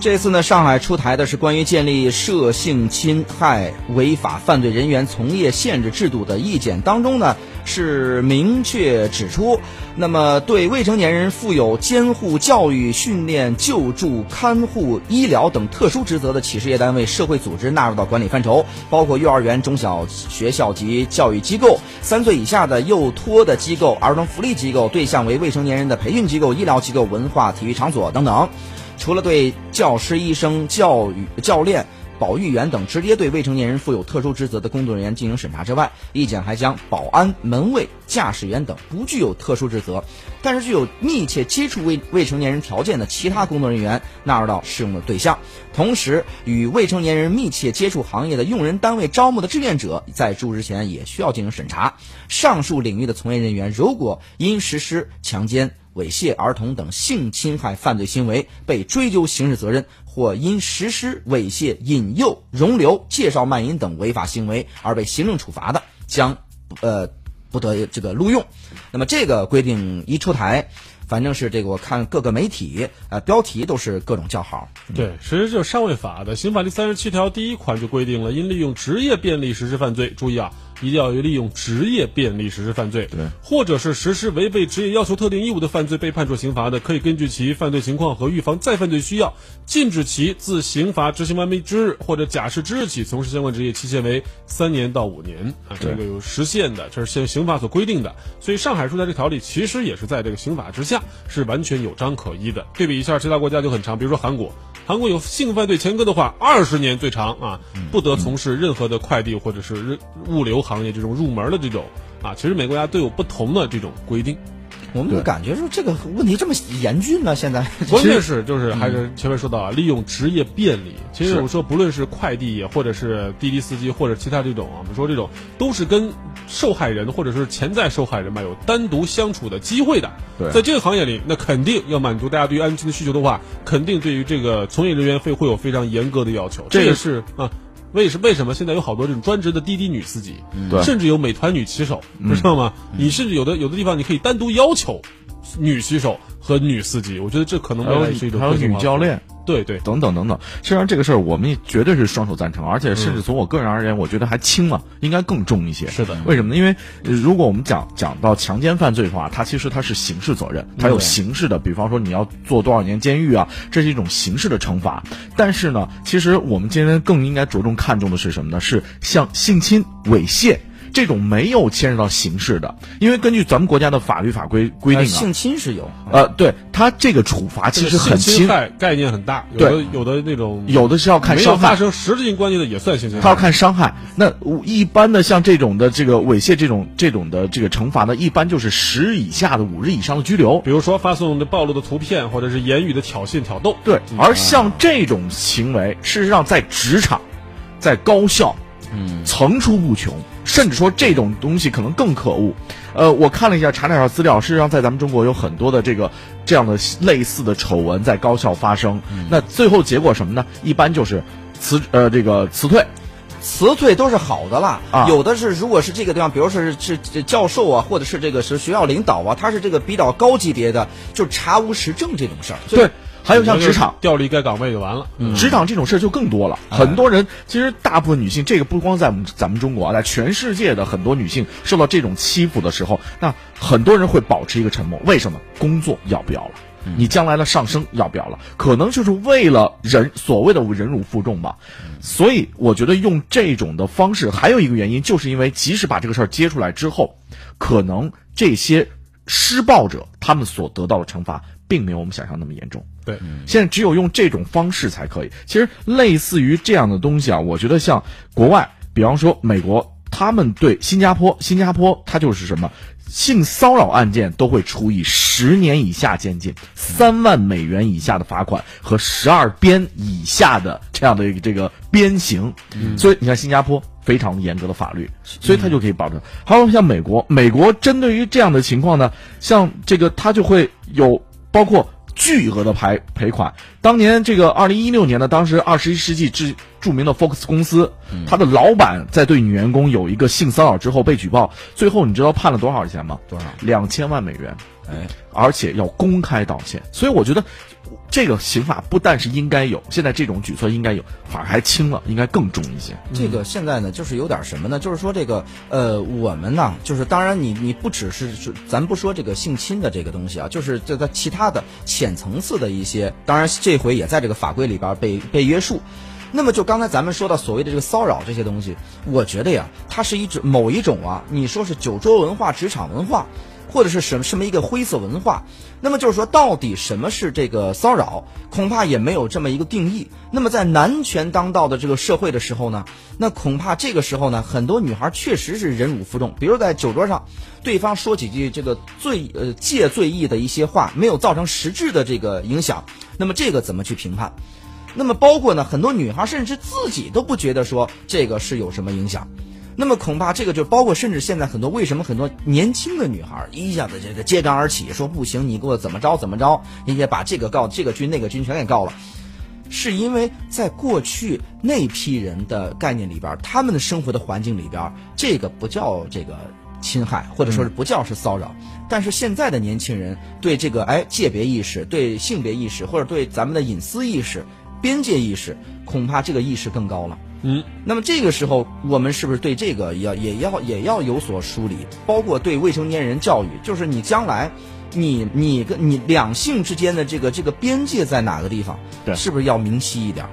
这次呢，上海出台的是关于建立涉性侵害违法犯罪人员从业限制制度的意见当中呢，是明确指出，那么对未成年人负有监护、教育、训练、救助、看护、医疗等特殊职责的企事业单位、社会组织纳入到管理范畴，包括幼儿园、中小学校及教育机构、三岁以下的幼托的机构、儿童福利机构，对象为未成年人的培训机构、医疗机构、文化体育场所等等。除了对教师、医生、教育教练、保育员等直接对未成年人负有特殊职责的工作人员进行审查之外，意见还将保安、门卫、驾驶员等不具有特殊职责，但是具有密切接触未未成年人条件的其他工作人员纳入到适用的对象。同时，与未成年人密切接触行业的用人单位招募的志愿者，在入职前也需要进行审查。上述领域的从业人员，如果因实施强奸、猥亵儿童等性侵害犯罪行为被追究刑事责任，或因实施猥亵、引诱、容留、介绍卖淫等违法行为而被行政处罚的，将呃不得这个录用。那么这个规定一出台，反正是这个我看各个媒体呃标题都是各种叫好。对，其实就是上位法的刑法第三十七条第一款就规定了，因利用职业便利实施犯罪，注意啊。一定要有利用职业便利实施犯罪，对，或者是实施违背职业要求特定义务的犯罪被判处刑罚的，可以根据其犯罪情况和预防再犯罪需要，禁止其自刑罚执行完毕之日或者假释之日起从事相关职业，期限为三年到五年啊，这个有时限的，这是现刑法所规定的。所以上海出台这条例其实也是在这个刑法之下，是完全有章可依的。对比一下其他国家就很长，比如说韩国。韩国有性犯罪前科的话，二十年最长啊，不得从事任何的快递或者是物流行业这种入门的这种啊。其实每个国家都有不同的这种规定。我们就感觉说这个问题这么严峻呢？现在 关键是就是还是前面说到啊，利用职业便利。其实我们说，不论是快递业，或者是滴滴司机，或者其他这种啊，我们说这种都是跟受害人或者是潜在受害人吧有单独相处的机会的。对，在这个行业里，那肯定要满足大家对于安全的需求的话，肯定对于这个从业人员会会有非常严格的要求。这个是啊。为什为什么现在有好多这种专职的滴滴女司机，甚至有美团女骑手，知道吗？你甚至有的有的地方你可以单独要求女骑手和女司机，我觉得这可能未来是一种还有女教练。对对，等等等等，实际上这个事儿我们绝对是双手赞成，而且甚至从我个人而言，我觉得还轻了，应该更重一些。是的，为什么呢？因为如果我们讲讲到强奸犯罪的话，它其实它是刑事责任，它有刑事的，比方说你要坐多少年监狱啊，这是一种刑事的惩罚。但是呢，其实我们今天更应该着重看重的是什么呢？是像性侵、猥亵。这种没有牵涉到刑事的，因为根据咱们国家的法律法规规定啊，性侵是有，呃，对他这个处罚其实很轻，概念很大，有的有的那种，有的是要看伤害，发生实质性关系的也算性侵，他要看伤害。那一般的像这种的这个猥亵这种这种的这个惩罚呢，一般就是十日以下的五日以上的拘留。比如说发送的暴露的图片，或者是言语的挑衅挑逗。对，而像这种行为，事实上在职场，在高校，嗯，层出不穷。甚至说这种东西可能更可恶，呃，我看了一下查了一下资料，事实上在咱们中国有很多的这个这样的类似的丑闻在高校发生，那最后结果什么呢？一般就是辞呃这个辞退，辞退都是好的啦，有的是如果是这个地方，比如说是是教授啊，或者是这个是学校领导啊，他是这个比较高级别的，就查无实证这种事儿，对。还有像职场调离该岗位就完了，职场这种事儿就更多了。很多人其实大部分女性，这个不光在我们咱们中国啊，在全世界的很多女性受到这种欺负的时候，那很多人会保持一个沉默。为什么？工作要不要了？你将来的上升要不要了？可能就是为了忍所谓的忍辱负重吧。所以我觉得用这种的方式，还有一个原因，就是因为即使把这个事儿揭出来之后，可能这些施暴者他们所得到的惩罚。并没有我们想象那么严重。对，现在只有用这种方式才可以。其实类似于这样的东西啊，我觉得像国外，比方说美国，他们对新加坡，新加坡它就是什么性骚扰案件都会处以十年以下监禁、三万美元以下的罚款和十二鞭以下的这样的一个这个鞭刑。所以你看新加坡非常严格的法律，所以他就可以保证。还有像美国，美国针对于这样的情况呢，像这个他就会有。包括巨额的赔赔款。当年这个二零一六年呢，当时二十一世纪之著名的 Fox 公司，他的老板在对女员工有一个性骚扰之后被举报，最后你知道判了多少钱吗？多少？两千万美元。哎，而且要公开道歉。所以我觉得，这个刑法不但是应该有，现在这种举措应该有，反而还轻了，应该更重一些。这个现在呢，就是有点什么呢？就是说这个呃，我们呢，就是当然你你不只是咱不说这个性侵的这个东西啊，就是这在其他的浅层次的一些，当然这回也在这个法规里边被被约束。那么就刚才咱们说到所谓的这个骚扰这些东西，我觉得呀，它是一种某一种啊，你说是酒桌文化、职场文化。或者是什么什么一个灰色文化，那么就是说，到底什么是这个骚扰，恐怕也没有这么一个定义。那么在男权当道的这个社会的时候呢，那恐怕这个时候呢，很多女孩确实是忍辱负重。比如在酒桌上，对方说几句这个醉呃借醉意的一些话，没有造成实质的这个影响，那么这个怎么去评判？那么包括呢，很多女孩甚至自己都不觉得说这个是有什么影响。那么恐怕这个就包括，甚至现在很多为什么很多年轻的女孩一下子这个揭竿而起，说不行，你给我怎么着怎么着，你得把这个告这个军那个军全给告了，是因为在过去那批人的概念里边，他们的生活的环境里边，这个不叫这个侵害，或者说是不叫是骚扰，但是现在的年轻人对这个哎界别意识、对性别意识或者对咱们的隐私意识、边界意识，恐怕这个意识更高了。嗯，那么这个时候，我们是不是对这个要也要也要有所梳理？包括对未成年人教育，就是你将来，你你跟你两性之间的这个这个边界在哪个地方？对，是不是要明晰一点？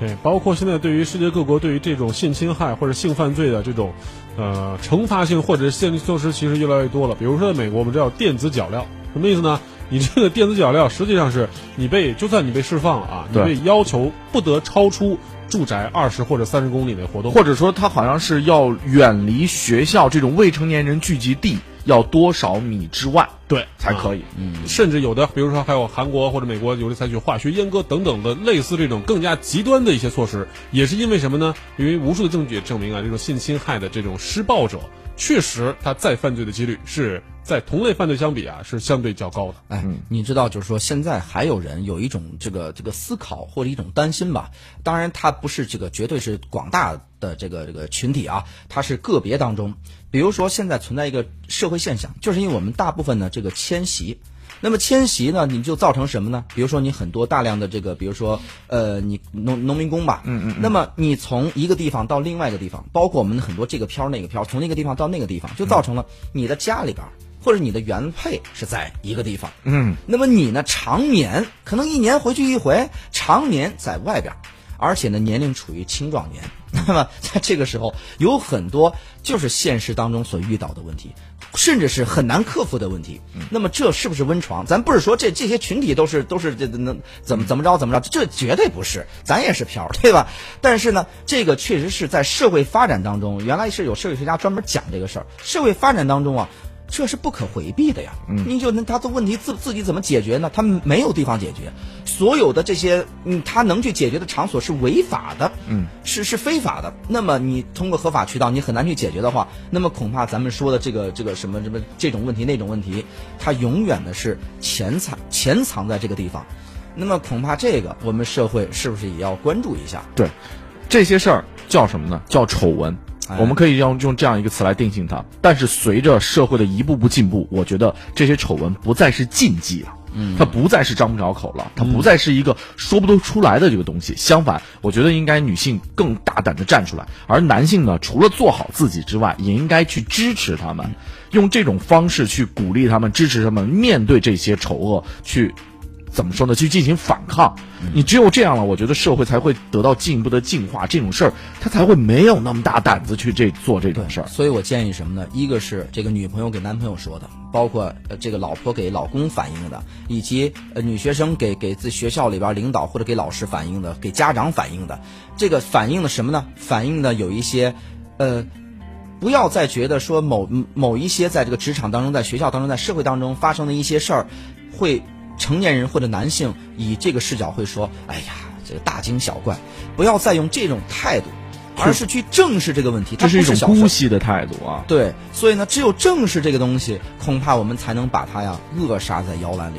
对，包括现在对于世界各国对于这种性侵害或者性犯罪的这种，呃，惩罚性或者限制措施其实越来越多了。比如说在美国，我们知道电子脚镣，什么意思呢？你这个电子脚镣实际上是你被就算你被释放了啊，你被要求不得超出。住宅二十或者三十公里内活动，或者说他好像是要远离学校这种未成年人聚集地要多少米之外，对才可以。嗯，甚至有的，比如说还有韩国或者美国有的采取化学阉割等等的类似这种更加极端的一些措施，也是因为什么呢？因为无数的证据也证明啊，这种性侵害的这种施暴者，确实他再犯罪的几率是。在同类犯罪相比啊，是相对较高的。哎，你知道，就是说现在还有人有一种这个这个思考或者一种担心吧。当然，它不是这个绝对是广大的这个这个群体啊，它是个别当中。比如说，现在存在一个社会现象，就是因为我们大部分的这个迁徙，那么迁徙呢，你就造成什么呢？比如说你很多大量的这个，比如说呃，你农农民工吧，嗯嗯，那么你从一个地方到另外一个地方，包括我们很多这个漂那个漂，从那个地方到那个地方，就造成了你的家里边。或者你的原配是在一个地方，嗯，那么你呢？常年可能一年回去一回，常年在外边，而且呢年龄处于青壮年，那么在这个时候有很多就是现实当中所遇到的问题，甚至是很难克服的问题。那么这是不是温床？咱不是说这这些群体都是都是这能怎么怎么着怎么着，这绝对不是，咱也是漂，对吧？但是呢，这个确实是在社会发展当中，原来是有社会学家专门讲这个事儿，社会发展当中啊。这是不可回避的呀，嗯你就那他的问题自自己怎么解决呢？他没有地方解决，所有的这些嗯，他能去解决的场所是违法的，嗯，是是非法的。那么你通过合法渠道，你很难去解决的话，那么恐怕咱们说的这个这个什么什么这种问题那种问题，它永远的是潜藏潜藏在这个地方。那么恐怕这个我们社会是不是也要关注一下？对，这些事儿叫什么呢？叫丑闻。我们可以用用这样一个词来定性它，但是随着社会的一步步进步，我觉得这些丑闻不再是禁忌了，嗯，它不再是张不着口了，它不再是一个说不得出来的这个东西。相反，我觉得应该女性更大胆的站出来，而男性呢，除了做好自己之外，也应该去支持他们，用这种方式去鼓励他们，支持他们面对这些丑恶去。怎么说呢？去进行反抗，你只有这样了，我觉得社会才会得到进一步的进化。这种事儿，他才会没有那么大胆子去这做这种事儿。所以我建议什么呢？一个是这个女朋友给男朋友说的，包括呃这个老婆给老公反映的，以及呃女学生给给自学校里边领导或者给老师反映的，给家长反映的。这个反映的什么呢？反映的有一些，呃，不要再觉得说某某一些在这个职场当中、在学校当中、在社会当中发生的一些事儿，会。成年人或者男性以这个视角会说：“哎呀，这个大惊小怪，不要再用这种态度，而是去正视这个问题。这是一种姑息的态度啊！对，所以呢，只有正视这个东西，恐怕我们才能把它呀扼杀在摇篮里。”